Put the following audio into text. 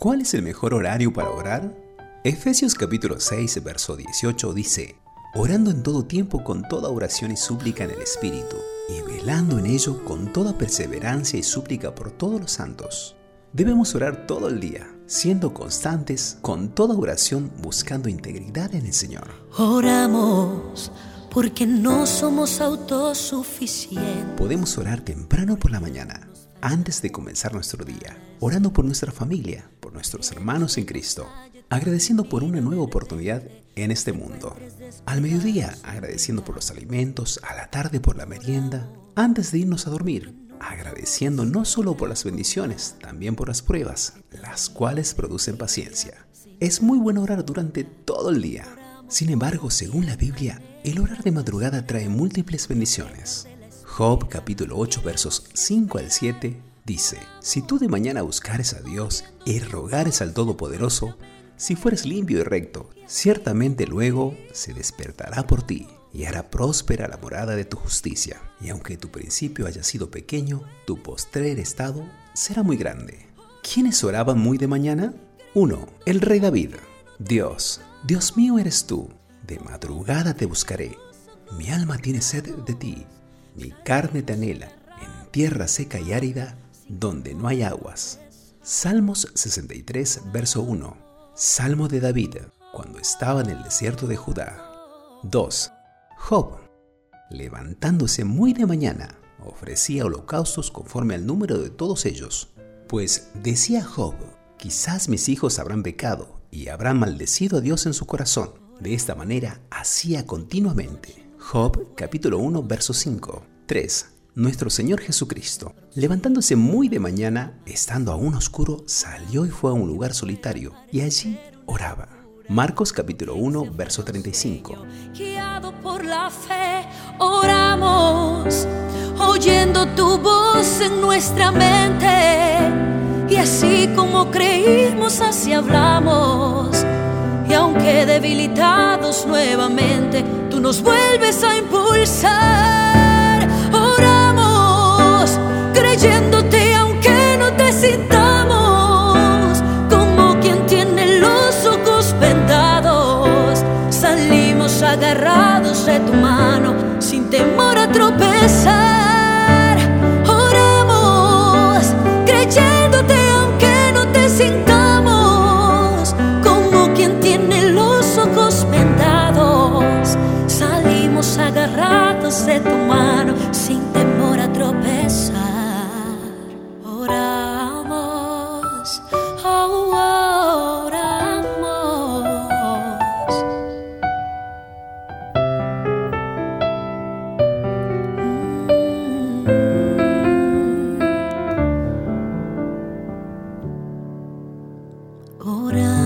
¿Cuál es el mejor horario para orar? Efesios capítulo 6, verso 18 dice, orando en todo tiempo con toda oración y súplica en el Espíritu, y velando en ello con toda perseverancia y súplica por todos los santos. Debemos orar todo el día, siendo constantes con toda oración buscando integridad en el Señor. Oramos porque no somos autosuficientes. Podemos orar temprano por la mañana, antes de comenzar nuestro día, orando por nuestra familia, por nuestros hermanos en Cristo, agradeciendo por una nueva oportunidad en este mundo. Al mediodía, agradeciendo por los alimentos, a la tarde por la merienda, antes de irnos a dormir, agradeciendo no solo por las bendiciones, también por las pruebas, las cuales producen paciencia. Es muy bueno orar durante todo el día. Sin embargo, según la Biblia, el orar de madrugada trae múltiples bendiciones. Job capítulo 8 versos 5 al 7 dice, Si tú de mañana buscares a Dios y rogares al Todopoderoso, si fueres limpio y recto, ciertamente luego se despertará por ti y hará próspera la morada de tu justicia. Y aunque tu principio haya sido pequeño, tu postrer estado será muy grande. ¿Quiénes oraban muy de mañana? 1. El rey David. Dios, Dios mío eres tú. De madrugada te buscaré. Mi alma tiene sed de ti. Mi carne te anhela en tierra seca y árida donde no hay aguas. Salmos 63, verso 1. Salmo de David, cuando estaba en el desierto de Judá. 2. Job, levantándose muy de mañana, ofrecía holocaustos conforme al número de todos ellos, pues decía Job, quizás mis hijos habrán pecado y habrán maldecido a Dios en su corazón. De esta manera hacía continuamente. Job capítulo 1 verso 5. 3 nuestro Señor Jesucristo, levantándose muy de mañana, estando aún oscuro, salió y fue a un lugar solitario, y allí oraba. Marcos capítulo 1, verso 35. Guiado por la fe, oramos, oyendo tu voz en nuestra mente, y así como creímos, así hablamos. Y aunque debilitados nuevamente, nos vuelves a impulsar. Oramos creyéndote aunque no te sintamos, como quien tiene los ojos vendados. Salimos agarrados de tu mano sin temor a tropezar. agarrados de tu mano sin temor a tropezar. Oramos, oh, oramos. Mm. Oramos.